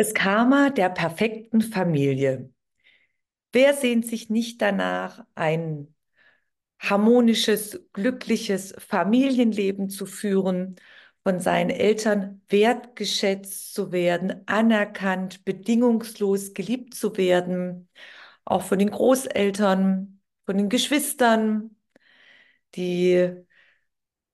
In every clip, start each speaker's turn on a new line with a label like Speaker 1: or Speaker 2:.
Speaker 1: Das Karma der perfekten Familie. Wer sehnt sich nicht danach, ein harmonisches, glückliches Familienleben zu führen, von seinen Eltern wertgeschätzt zu werden, anerkannt, bedingungslos geliebt zu werden, auch von den Großeltern, von den Geschwistern, die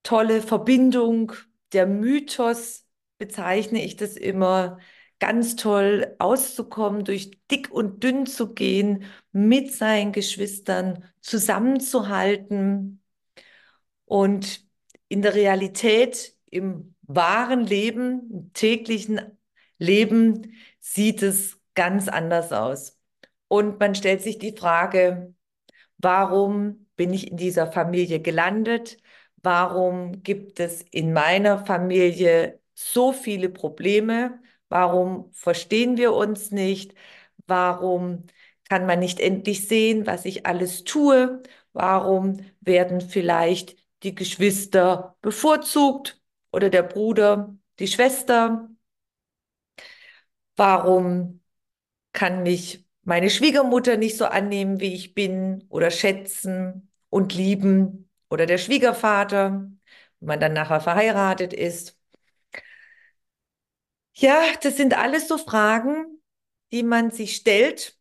Speaker 1: tolle Verbindung, der Mythos bezeichne ich das immer, ganz toll auszukommen, durch dick und dünn zu gehen, mit seinen Geschwistern zusammenzuhalten und in der Realität, im wahren Leben, im täglichen Leben sieht es ganz anders aus. Und man stellt sich die Frage, warum bin ich in dieser Familie gelandet? Warum gibt es in meiner Familie so viele Probleme? Warum verstehen wir uns nicht? Warum kann man nicht endlich sehen, was ich alles tue? Warum werden vielleicht die Geschwister bevorzugt oder der Bruder die Schwester? Warum kann mich meine Schwiegermutter nicht so annehmen, wie ich bin oder schätzen und lieben oder der Schwiegervater, wenn man dann nachher verheiratet ist? Ja, das sind alles so Fragen, die man sich stellt,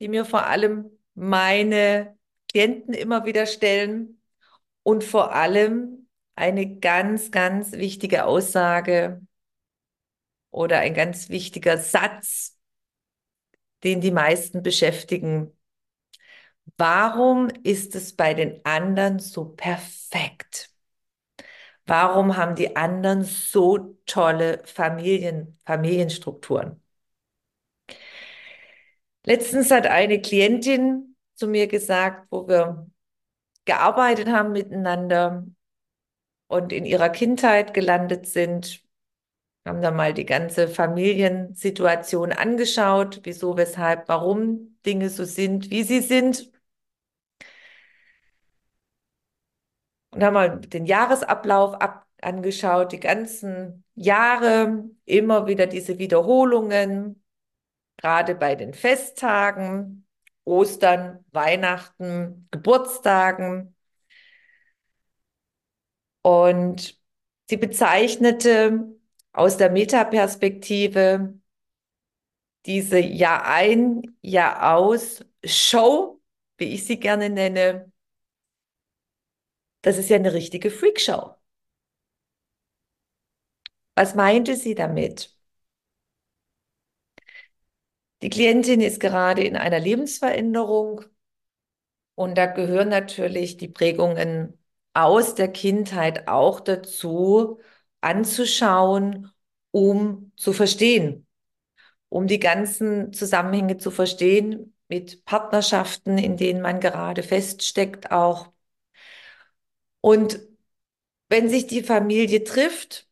Speaker 1: die mir vor allem meine Klienten immer wieder stellen und vor allem eine ganz, ganz wichtige Aussage oder ein ganz wichtiger Satz, den die meisten beschäftigen. Warum ist es bei den anderen so perfekt? Warum haben die anderen so tolle Familien, Familienstrukturen? Letztens hat eine Klientin zu mir gesagt, wo wir gearbeitet haben miteinander und in ihrer Kindheit gelandet sind, haben da mal die ganze Familiensituation angeschaut, wieso, weshalb, warum Dinge so sind, wie sie sind. Und haben mal den Jahresablauf ab angeschaut, die ganzen Jahre, immer wieder diese Wiederholungen, gerade bei den Festtagen, Ostern, Weihnachten, Geburtstagen. Und sie bezeichnete aus der Metaperspektive diese Jahr ein, Jahr aus Show, wie ich sie gerne nenne, das ist ja eine richtige Freakshow. Was meinte sie damit? Die Klientin ist gerade in einer Lebensveränderung und da gehören natürlich die Prägungen aus der Kindheit auch dazu, anzuschauen, um zu verstehen, um die ganzen Zusammenhänge zu verstehen mit Partnerschaften, in denen man gerade feststeckt, auch und wenn sich die Familie trifft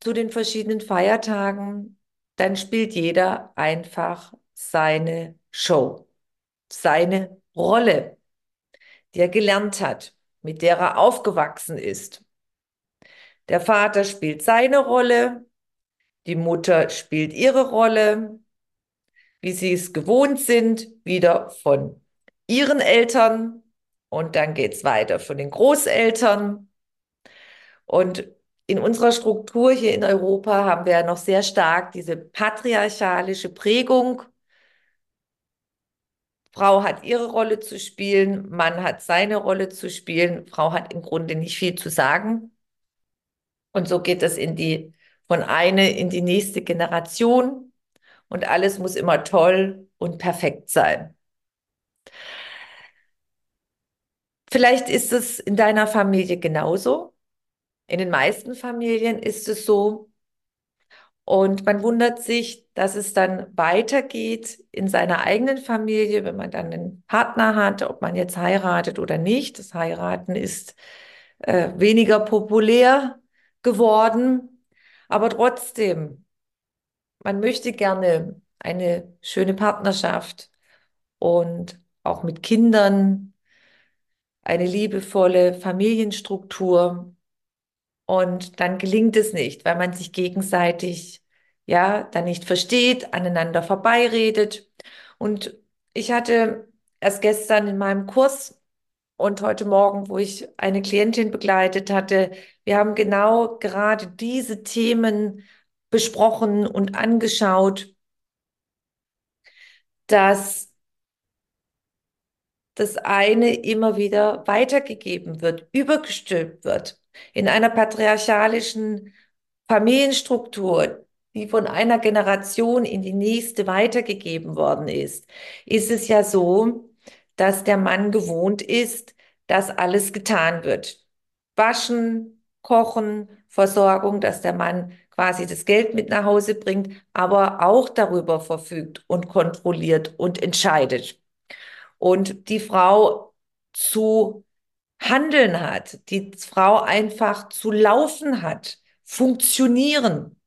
Speaker 1: zu den verschiedenen Feiertagen, dann spielt jeder einfach seine Show, seine Rolle, die er gelernt hat, mit der er aufgewachsen ist. Der Vater spielt seine Rolle, die Mutter spielt ihre Rolle, wie sie es gewohnt sind, wieder von ihren Eltern und dann geht es weiter von den Großeltern. Und in unserer Struktur hier in Europa haben wir ja noch sehr stark diese patriarchalische Prägung. Frau hat ihre Rolle zu spielen, Mann hat seine Rolle zu spielen, Frau hat im Grunde nicht viel zu sagen. Und so geht es in die, von eine in die nächste Generation und alles muss immer toll und perfekt sein. Vielleicht ist es in deiner Familie genauso. In den meisten Familien ist es so. Und man wundert sich, dass es dann weitergeht in seiner eigenen Familie, wenn man dann einen Partner hat, ob man jetzt heiratet oder nicht. Das Heiraten ist äh, weniger populär geworden. Aber trotzdem, man möchte gerne eine schöne Partnerschaft und auch mit Kindern eine liebevolle Familienstruktur. Und dann gelingt es nicht, weil man sich gegenseitig ja dann nicht versteht, aneinander vorbeiredet. Und ich hatte erst gestern in meinem Kurs und heute Morgen, wo ich eine Klientin begleitet hatte, wir haben genau gerade diese Themen besprochen und angeschaut, dass das eine immer wieder weitergegeben wird, übergestülpt wird. In einer patriarchalischen Familienstruktur, die von einer Generation in die nächste weitergegeben worden ist, ist es ja so, dass der Mann gewohnt ist, dass alles getan wird. Waschen, kochen, Versorgung, dass der Mann quasi das Geld mit nach Hause bringt, aber auch darüber verfügt und kontrolliert und entscheidet. Und die Frau zu handeln hat, die Frau einfach zu laufen hat, funktionieren.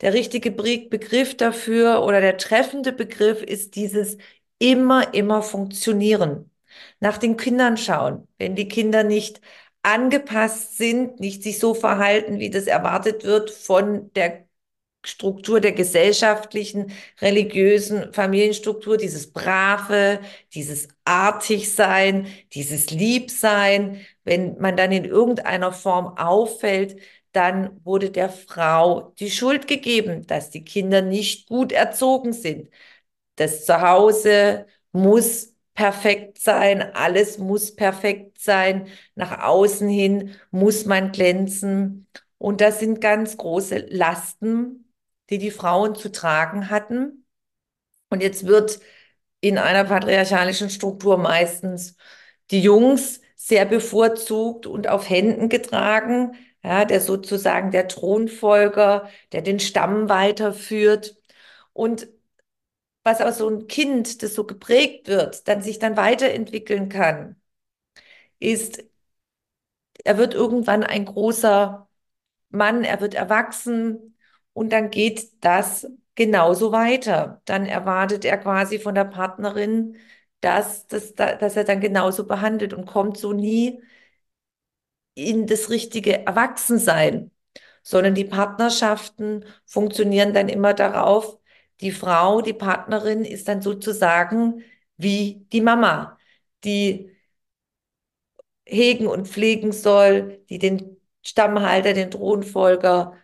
Speaker 1: Der richtige Begriff dafür oder der treffende Begriff ist dieses immer, immer funktionieren. Nach den Kindern schauen. Wenn die Kinder nicht angepasst sind, nicht sich so verhalten, wie das erwartet wird von der Struktur der gesellschaftlichen, religiösen Familienstruktur, dieses Brave, dieses Artigsein, dieses Liebsein. Wenn man dann in irgendeiner Form auffällt, dann wurde der Frau die Schuld gegeben, dass die Kinder nicht gut erzogen sind. Das Zuhause muss perfekt sein, alles muss perfekt sein, nach außen hin muss man glänzen. Und das sind ganz große Lasten, die die Frauen zu tragen hatten. Und jetzt wird in einer patriarchalischen Struktur meistens die Jungs sehr bevorzugt und auf Händen getragen, ja, der sozusagen der Thronfolger, der den Stamm weiterführt. Und was aus so ein Kind, das so geprägt wird, dann sich dann weiterentwickeln kann, ist, er wird irgendwann ein großer Mann, er wird erwachsen, und dann geht das genauso weiter. Dann erwartet er quasi von der Partnerin, dass, dass, dass er dann genauso behandelt und kommt so nie in das richtige Erwachsensein, sondern die Partnerschaften funktionieren dann immer darauf, die Frau, die Partnerin ist dann sozusagen wie die Mama, die hegen und pflegen soll, die den Stammhalter, den Thronfolger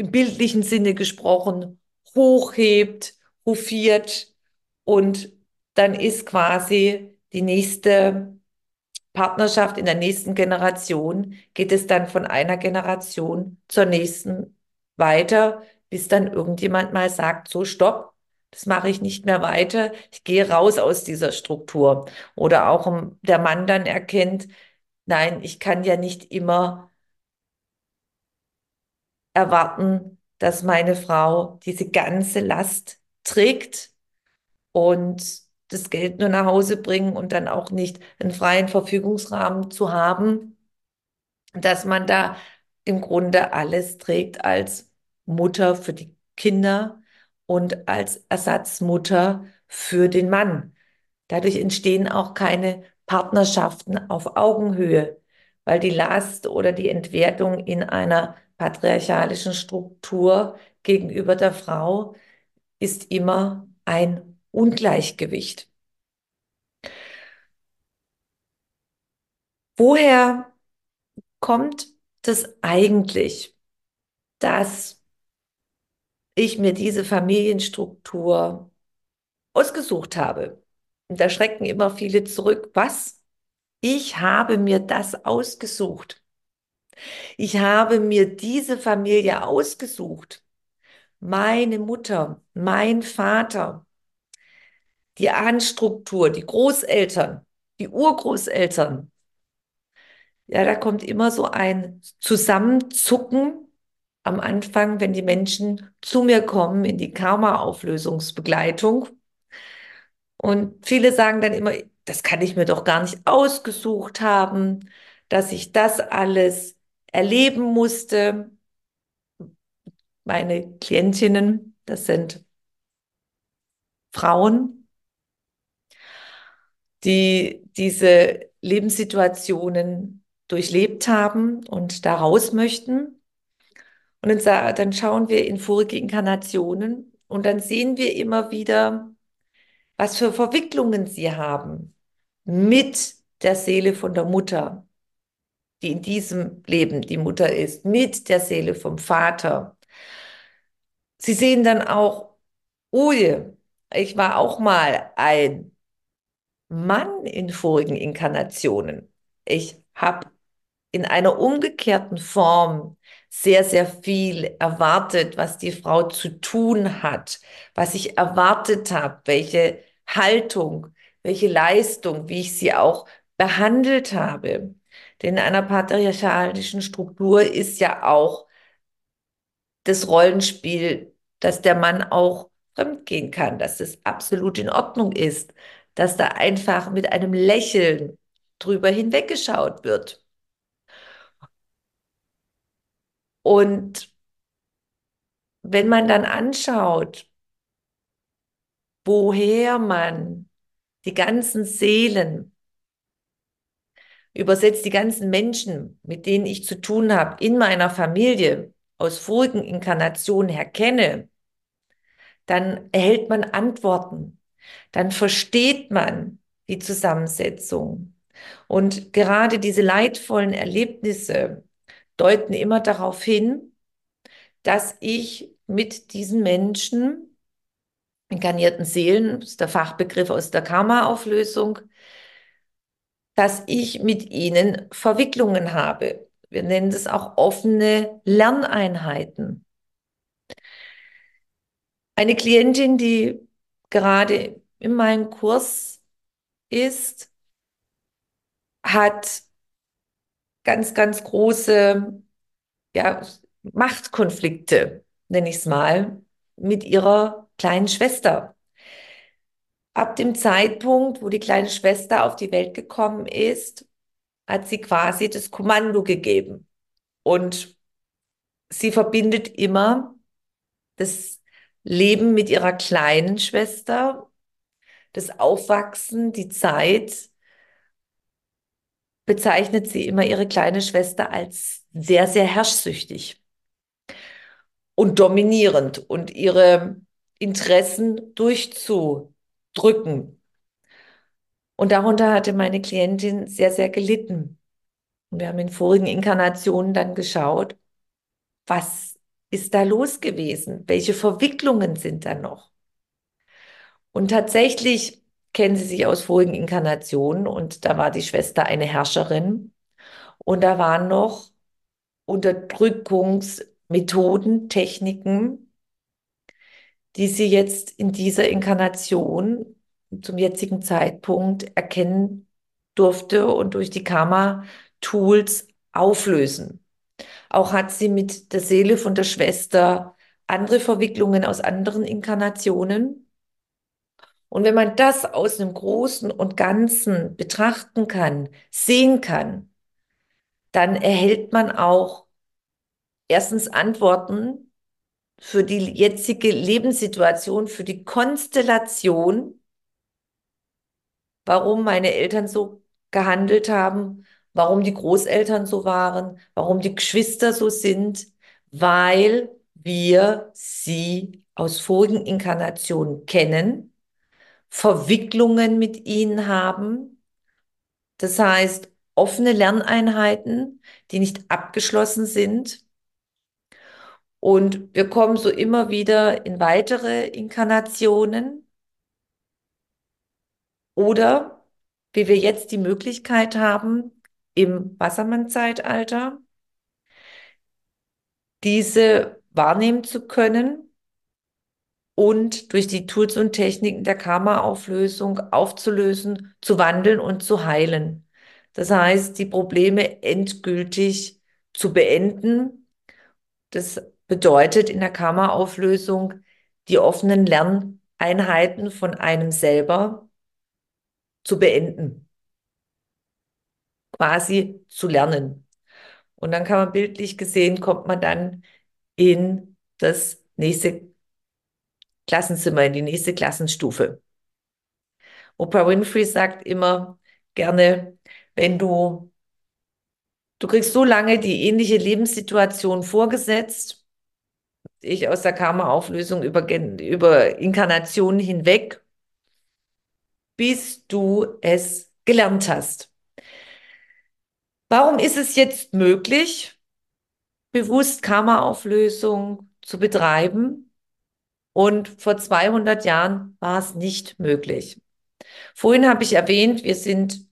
Speaker 1: im bildlichen Sinne gesprochen hochhebt, hofiert und dann ist quasi die nächste Partnerschaft in der nächsten Generation, geht es dann von einer Generation zur nächsten weiter, bis dann irgendjemand mal sagt, so stopp, das mache ich nicht mehr weiter, ich gehe raus aus dieser Struktur. Oder auch der Mann dann erkennt, nein, ich kann ja nicht immer erwarten, dass meine Frau diese ganze Last trägt und das Geld nur nach Hause bringen und dann auch nicht einen freien Verfügungsrahmen zu haben, dass man da im Grunde alles trägt als Mutter für die Kinder und als Ersatzmutter für den Mann. Dadurch entstehen auch keine Partnerschaften auf Augenhöhe, weil die Last oder die Entwertung in einer patriarchalischen Struktur gegenüber der Frau ist immer ein Ungleichgewicht. Woher kommt das eigentlich, dass ich mir diese Familienstruktur ausgesucht habe? Und da schrecken immer viele zurück. Was? Ich habe mir das ausgesucht. Ich habe mir diese Familie ausgesucht. Meine Mutter, mein Vater, die Ahnenstruktur, die Großeltern, die Urgroßeltern, ja, da kommt immer so ein Zusammenzucken am Anfang, wenn die Menschen zu mir kommen in die Karma-Auflösungsbegleitung. Und viele sagen dann immer, das kann ich mir doch gar nicht ausgesucht haben, dass ich das alles erleben musste. Meine Klientinnen, das sind Frauen, die diese Lebenssituationen durchlebt haben und da raus möchten. Und dann, dann schauen wir in vorige Inkarnationen und dann sehen wir immer wieder, was für Verwicklungen sie haben mit der Seele von der Mutter, die in diesem Leben die Mutter ist, mit der Seele vom Vater. Sie sehen dann auch, ui, ich war auch mal ein Mann in vorigen Inkarnationen. Ich habe in einer umgekehrten Form sehr, sehr viel erwartet, was die Frau zu tun hat, was ich erwartet habe, welche Haltung, welche Leistung, wie ich sie auch behandelt habe. Denn in einer patriarchalischen Struktur ist ja auch das Rollenspiel, dass der Mann auch fremdgehen kann, dass es absolut in Ordnung ist, dass da einfach mit einem Lächeln drüber hinweggeschaut wird. Und wenn man dann anschaut, woher man die ganzen Seelen, übersetzt die ganzen Menschen, mit denen ich zu tun habe, in meiner Familie aus vorigen Inkarnationen her kenne, dann erhält man Antworten, dann versteht man die Zusammensetzung. Und gerade diese leidvollen Erlebnisse deuten immer darauf hin, dass ich mit diesen Menschen inkarnierten Seelen, das ist der Fachbegriff aus der Karma-Auflösung, dass ich mit ihnen Verwicklungen habe. Wir nennen das auch offene Lerneinheiten. Eine Klientin, die gerade in meinem Kurs ist, hat ganz, ganz große ja, Machtkonflikte, nenne ich es mal, mit ihrer kleinen Schwester. Ab dem Zeitpunkt, wo die kleine Schwester auf die Welt gekommen ist, hat sie quasi das Kommando gegeben. Und sie verbindet immer das Leben mit ihrer kleinen Schwester, das Aufwachsen, die Zeit, bezeichnet sie immer ihre kleine Schwester als sehr, sehr herrschsüchtig und dominierend und ihre Interessen durchzudrücken. Und darunter hatte meine Klientin sehr, sehr gelitten. Und wir haben in vorigen Inkarnationen dann geschaut, was ist da los gewesen? Welche Verwicklungen sind da noch? Und tatsächlich kennen sie sich aus vorigen Inkarnationen und da war die Schwester eine Herrscherin und da waren noch Unterdrückungsmethoden, Techniken, die sie jetzt in dieser Inkarnation zum jetzigen Zeitpunkt erkennen durfte und durch die Karma-Tools auflösen. Auch hat sie mit der Seele von der Schwester andere Verwicklungen aus anderen Inkarnationen. Und wenn man das aus einem Großen und Ganzen betrachten kann, sehen kann, dann erhält man auch erstens Antworten für die jetzige Lebenssituation, für die Konstellation, warum meine Eltern so gehandelt haben, warum die Großeltern so waren, warum die Geschwister so sind, weil wir sie aus vorigen Inkarnationen kennen, Verwicklungen mit ihnen haben, das heißt offene Lerneinheiten, die nicht abgeschlossen sind und wir kommen so immer wieder in weitere Inkarnationen. Oder wie wir jetzt die Möglichkeit haben, im Wassermann-Zeitalter diese wahrnehmen zu können und durch die Tools und Techniken der Karma-Auflösung aufzulösen, zu wandeln und zu heilen. Das heißt, die Probleme endgültig zu beenden. Das bedeutet in der Karma-Auflösung die offenen Lerneinheiten von einem selber zu beenden. Quasi zu lernen. Und dann kann man bildlich gesehen, kommt man dann in das nächste Klassenzimmer, in die nächste Klassenstufe. Oprah Winfrey sagt immer gerne, wenn du, du kriegst so lange die ähnliche Lebenssituation vorgesetzt, ich aus der Karma-Auflösung über, über Inkarnationen hinweg, bis du es gelernt hast. Warum ist es jetzt möglich, bewusst Karma-Auflösung zu betreiben? Und vor 200 Jahren war es nicht möglich. Vorhin habe ich erwähnt, wir sind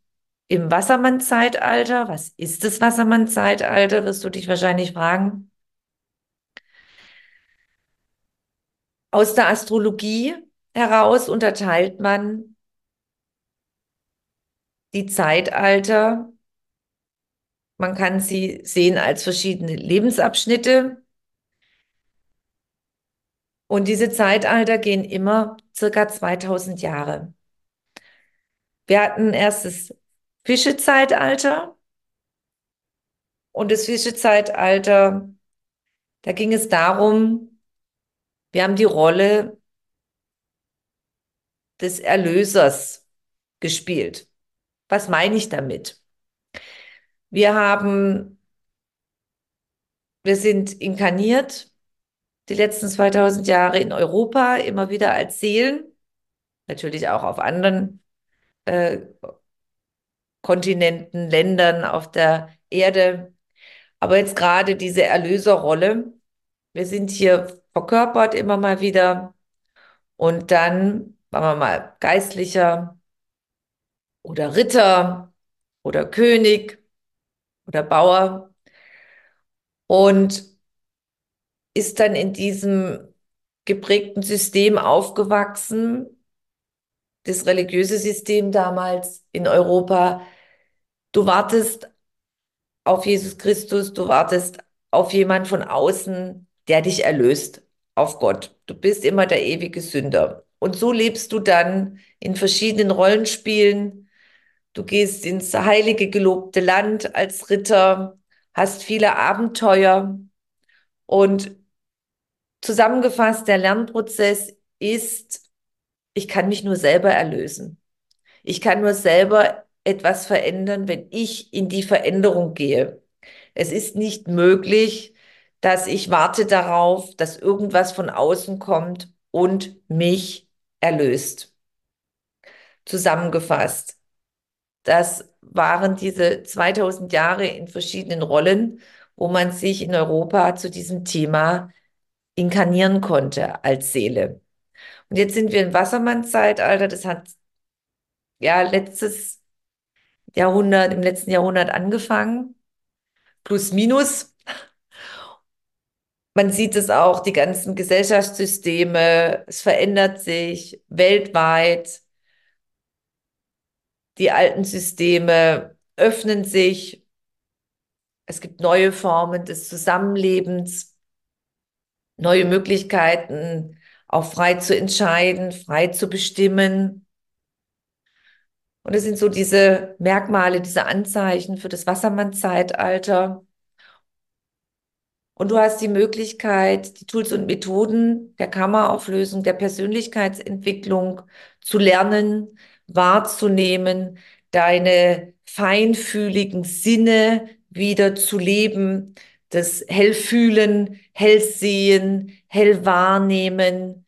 Speaker 1: im Wassermann-Zeitalter. Was ist das Wassermann-Zeitalter, wirst du dich wahrscheinlich fragen. Aus der Astrologie heraus unterteilt man die Zeitalter. Man kann sie sehen als verschiedene Lebensabschnitte. Und diese Zeitalter gehen immer circa 2000 Jahre. Wir hatten erst das Fischezeitalter. Und das Fischezeitalter, da ging es darum, wir haben die Rolle des Erlösers gespielt. Was meine ich damit? Wir haben, wir sind inkarniert die letzten 2000 Jahre in Europa immer wieder als Seelen, natürlich auch auf anderen äh, Kontinenten, Ländern auf der Erde. Aber jetzt gerade diese Erlöserrolle. Wir sind hier verkörpert immer mal wieder. Und dann, waren wir mal, Geistlicher oder Ritter oder König oder Bauer. Und ist dann in diesem geprägten System aufgewachsen, das religiöse System damals in Europa. Du wartest auf Jesus Christus, du wartest auf jemand von außen, der dich erlöst, auf Gott. Du bist immer der ewige Sünder. Und so lebst du dann in verschiedenen Rollenspielen. Du gehst ins heilige, gelobte Land als Ritter, hast viele Abenteuer und zusammengefasst, der Lernprozess ist, ich kann mich nur selber erlösen. Ich kann nur selber etwas verändern, wenn ich in die Veränderung gehe. Es ist nicht möglich, dass ich warte darauf, dass irgendwas von außen kommt und mich erlöst. Zusammengefasst, das waren diese 2000 Jahre in verschiedenen Rollen, wo man sich in Europa zu diesem Thema inkarnieren konnte als Seele. Und jetzt sind wir im Wassermann-Zeitalter. Das hat ja letztes Jahrhundert, im letzten Jahrhundert angefangen. Plus, minus. Man sieht es auch, die ganzen Gesellschaftssysteme, es verändert sich weltweit. Die alten Systeme öffnen sich. Es gibt neue Formen des Zusammenlebens neue Möglichkeiten, auch frei zu entscheiden, frei zu bestimmen. Und es sind so diese Merkmale, diese Anzeichen für das Wassermann-Zeitalter. Und du hast die Möglichkeit, die Tools und Methoden der Kammerauflösung, der Persönlichkeitsentwicklung zu lernen, wahrzunehmen, deine feinfühligen Sinne wieder zu leben, das Hellfühlen, Hellsehen, Hellwahrnehmen,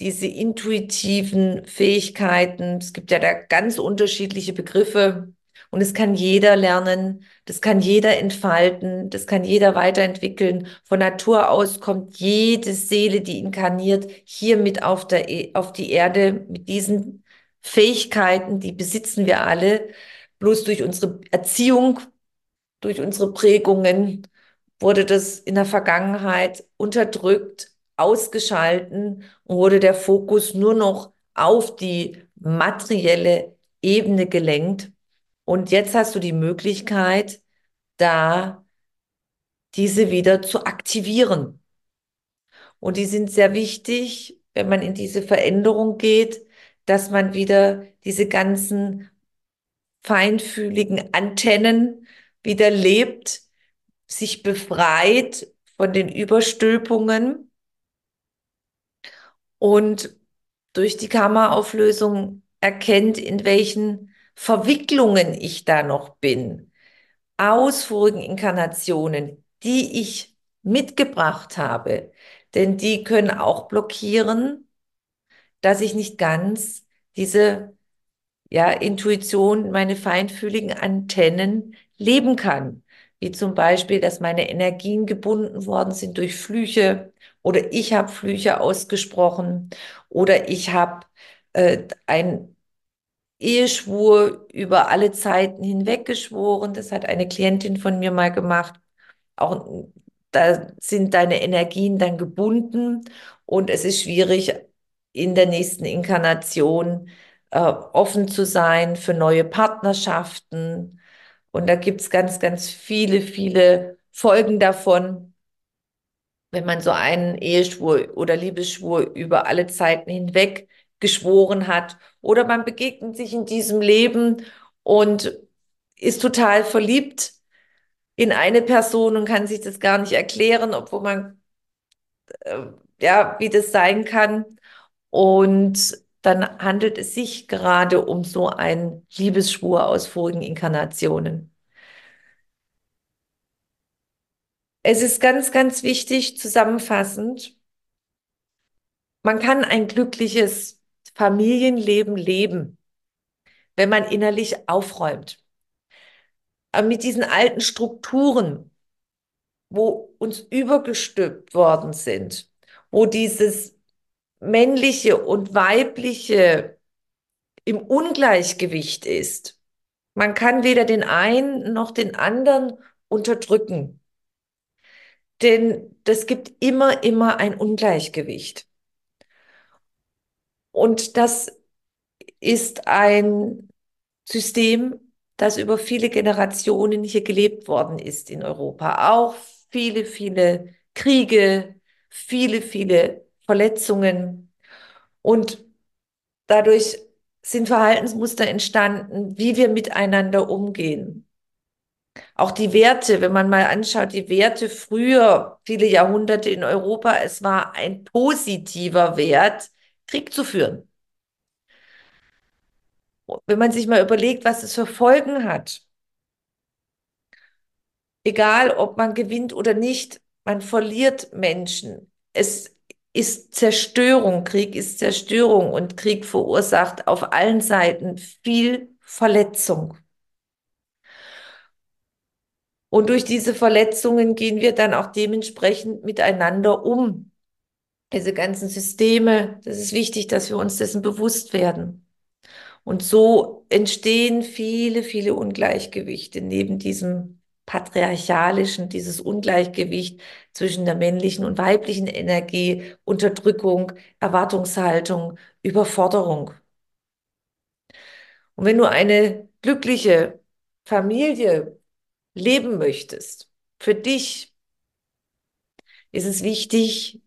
Speaker 1: diese intuitiven Fähigkeiten. Es gibt ja da ganz unterschiedliche Begriffe und es kann jeder lernen, das kann jeder entfalten, das kann jeder weiterentwickeln. Von Natur aus kommt jede Seele, die inkarniert, hier mit auf, der, e, auf die Erde mit diesen Fähigkeiten, die besitzen wir alle, bloß durch unsere Erziehung, durch unsere Prägungen wurde das in der Vergangenheit unterdrückt, ausgeschalten und wurde der Fokus nur noch auf die materielle Ebene gelenkt. Und jetzt hast du die Möglichkeit, da diese wieder zu aktivieren. Und die sind sehr wichtig, wenn man in diese Veränderung geht, dass man wieder diese ganzen feinfühligen Antennen wieder lebt, sich befreit von den Überstülpungen und durch die Kammerauflösung erkennt, in welchen Verwicklungen ich da noch bin. Aus vorigen Inkarnationen, die ich mitgebracht habe, denn die können auch blockieren, dass ich nicht ganz diese ja, Intuition, meine feinfühligen Antennen leben kann. Wie zum Beispiel, dass meine Energien gebunden worden sind durch Flüche oder ich habe Flüche ausgesprochen oder ich habe äh, ein Eheschwur über alle Zeiten hinweg geschworen. Das hat eine Klientin von mir mal gemacht. Auch da sind deine Energien dann gebunden und es ist schwierig, in der nächsten Inkarnation äh, offen zu sein für neue Partnerschaften. Und da gibt es ganz, ganz viele, viele Folgen davon, wenn man so einen Eheschwur oder Liebesschwur über alle Zeiten hinweg geschworen hat. Oder man begegnet sich in diesem Leben und ist total verliebt in eine Person und kann sich das gar nicht erklären, obwohl man, äh, ja, wie das sein kann. Und dann handelt es sich gerade um so einen Liebesschwur aus vorigen Inkarnationen. Es ist ganz, ganz wichtig, zusammenfassend, man kann ein glückliches Familienleben leben, wenn man innerlich aufräumt. Aber mit diesen alten Strukturen, wo uns übergestülpt worden sind, wo dieses männliche und weibliche im Ungleichgewicht ist. Man kann weder den einen noch den anderen unterdrücken. Denn das gibt immer, immer ein Ungleichgewicht. Und das ist ein System, das über viele Generationen hier gelebt worden ist in Europa. Auch viele, viele Kriege, viele, viele Verletzungen. Und dadurch sind Verhaltensmuster entstanden, wie wir miteinander umgehen. Auch die Werte, wenn man mal anschaut, die Werte früher, viele Jahrhunderte in Europa, es war ein positiver Wert, Krieg zu führen. Wenn man sich mal überlegt, was es für Folgen hat, egal ob man gewinnt oder nicht, man verliert Menschen. Es ist Zerstörung, Krieg ist Zerstörung und Krieg verursacht auf allen Seiten viel Verletzung. Und durch diese Verletzungen gehen wir dann auch dementsprechend miteinander um. Diese ganzen Systeme, das ist wichtig, dass wir uns dessen bewusst werden. Und so entstehen viele, viele Ungleichgewichte neben diesem patriarchalischen, dieses Ungleichgewicht zwischen der männlichen und weiblichen Energie, Unterdrückung, Erwartungshaltung, Überforderung. Und wenn du eine glückliche Familie leben möchtest, für dich ist es wichtig,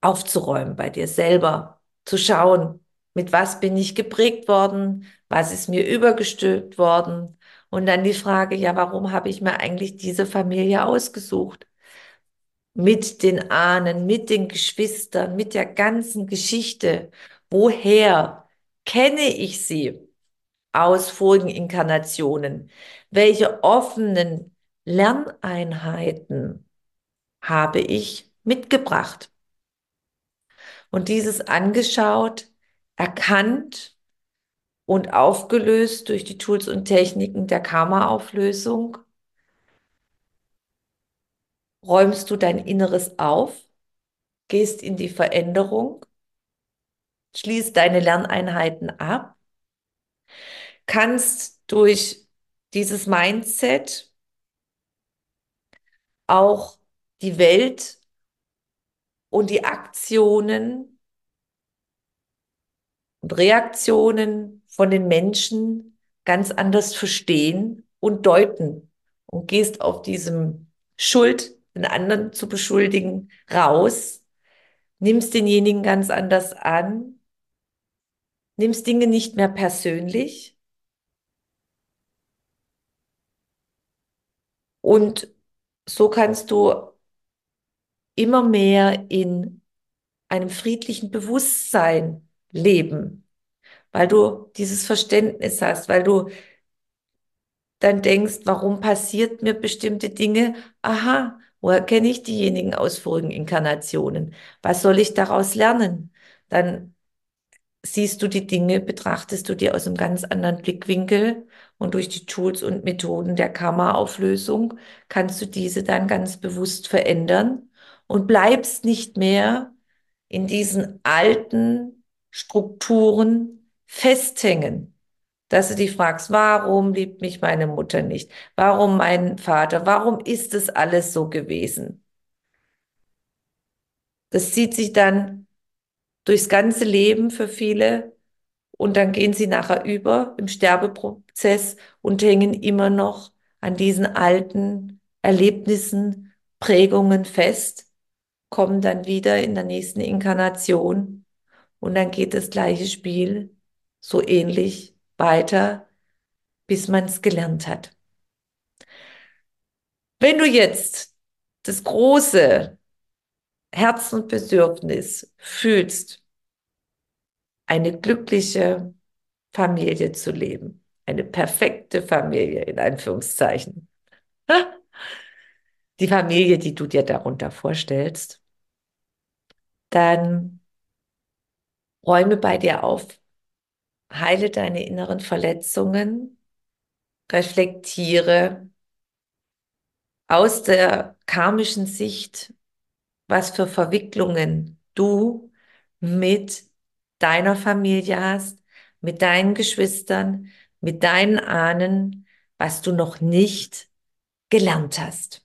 Speaker 1: aufzuräumen bei dir selber, zu schauen, mit was bin ich geprägt worden, was ist mir übergestülpt worden. Und dann die Frage, ja, warum habe ich mir eigentlich diese Familie ausgesucht? Mit den Ahnen, mit den Geschwistern, mit der ganzen Geschichte. Woher kenne ich sie aus vorigen Inkarnationen? Welche offenen Lerneinheiten habe ich mitgebracht? Und dieses angeschaut, erkannt und aufgelöst durch die Tools und Techniken der Karma-Auflösung, räumst du dein Inneres auf, gehst in die Veränderung, schließt deine Lerneinheiten ab, kannst durch dieses Mindset auch die Welt und die Aktionen und Reaktionen von den Menschen ganz anders verstehen und deuten. Und gehst auf diesem Schuld, den anderen zu beschuldigen, raus, nimmst denjenigen ganz anders an, nimmst Dinge nicht mehr persönlich. Und so kannst du immer mehr in einem friedlichen Bewusstsein leben, weil du dieses Verständnis hast, weil du dann denkst, warum passiert mir bestimmte Dinge? Aha, woher kenne ich diejenigen aus vorigen Inkarnationen? Was soll ich daraus lernen? Dann siehst du die Dinge, betrachtest du die aus einem ganz anderen Blickwinkel und durch die Tools und Methoden der Karma-Auflösung kannst du diese dann ganz bewusst verändern und bleibst nicht mehr in diesen alten Strukturen festhängen dass du dich fragst, warum liebt mich meine Mutter nicht? Warum mein Vater? Warum ist es alles so gewesen? Das zieht sich dann durchs ganze Leben für viele und dann gehen sie nachher über im Sterbeprozess und hängen immer noch an diesen alten Erlebnissen, Prägungen fest, kommen dann wieder in der nächsten Inkarnation und dann geht das gleiche Spiel so ähnlich weiter, bis man es gelernt hat. Wenn du jetzt das große Herzensbedürfnis fühlst, eine glückliche Familie zu leben, eine perfekte Familie in Anführungszeichen, die Familie, die du dir darunter vorstellst, dann räume bei dir auf, heile deine inneren Verletzungen, reflektiere aus der karmischen Sicht, was für Verwicklungen du mit deiner Familie hast, mit deinen Geschwistern, mit deinen Ahnen, was du noch nicht gelernt hast.